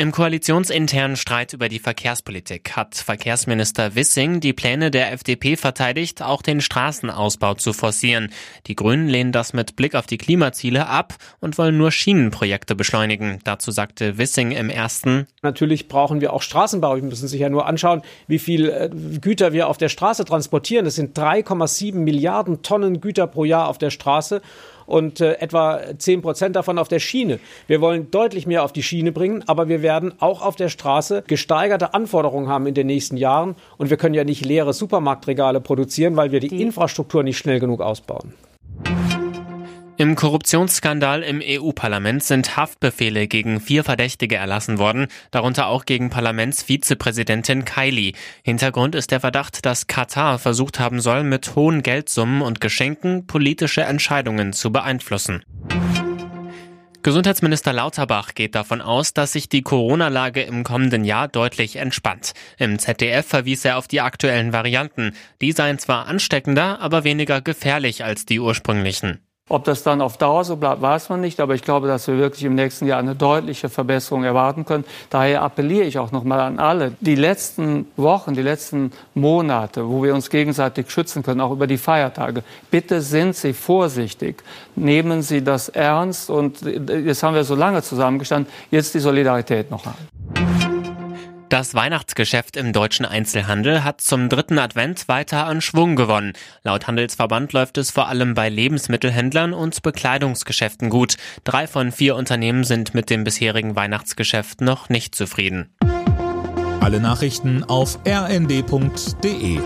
Im koalitionsinternen Streit über die Verkehrspolitik hat Verkehrsminister Wissing die Pläne der FDP verteidigt, auch den Straßenausbau zu forcieren. Die Grünen lehnen das mit Blick auf die Klimaziele ab und wollen nur Schienenprojekte beschleunigen. Dazu sagte Wissing im ersten Natürlich brauchen wir auch Straßenbau. Wir müssen sich ja nur anschauen, wie viel äh, Güter wir auf der Straße transportieren. Das sind 3,7 Milliarden Tonnen Güter pro Jahr auf der Straße und äh, etwa 10 Prozent davon auf der Schiene. Wir wollen deutlich mehr auf die Schiene bringen, aber wir werden auch auf der Straße gesteigerte Anforderungen haben in den nächsten Jahren. Und wir können ja nicht leere Supermarktregale produzieren, weil wir die, die Infrastruktur nicht schnell genug ausbauen. Im Korruptionsskandal im EU-Parlament sind Haftbefehle gegen vier Verdächtige erlassen worden, darunter auch gegen Parlamentsvizepräsidentin Kylie. Hintergrund ist der Verdacht, dass Katar versucht haben soll, mit hohen Geldsummen und Geschenken politische Entscheidungen zu beeinflussen. Gesundheitsminister Lauterbach geht davon aus, dass sich die Corona-Lage im kommenden Jahr deutlich entspannt. Im ZDF verwies er auf die aktuellen Varianten. Die seien zwar ansteckender, aber weniger gefährlich als die ursprünglichen. Ob das dann auf Dauer so bleibt, weiß man nicht. Aber ich glaube, dass wir wirklich im nächsten Jahr eine deutliche Verbesserung erwarten können. Daher appelliere ich auch noch mal an alle. Die letzten Wochen, die letzten Monate, wo wir uns gegenseitig schützen können, auch über die Feiertage. Bitte sind Sie vorsichtig. Nehmen Sie das ernst. Und jetzt haben wir so lange zusammengestanden. Jetzt die Solidarität noch haben. Das Weihnachtsgeschäft im deutschen Einzelhandel hat zum dritten Advent weiter an Schwung gewonnen. Laut Handelsverband läuft es vor allem bei Lebensmittelhändlern und Bekleidungsgeschäften gut. Drei von vier Unternehmen sind mit dem bisherigen Weihnachtsgeschäft noch nicht zufrieden. Alle Nachrichten auf rnd.de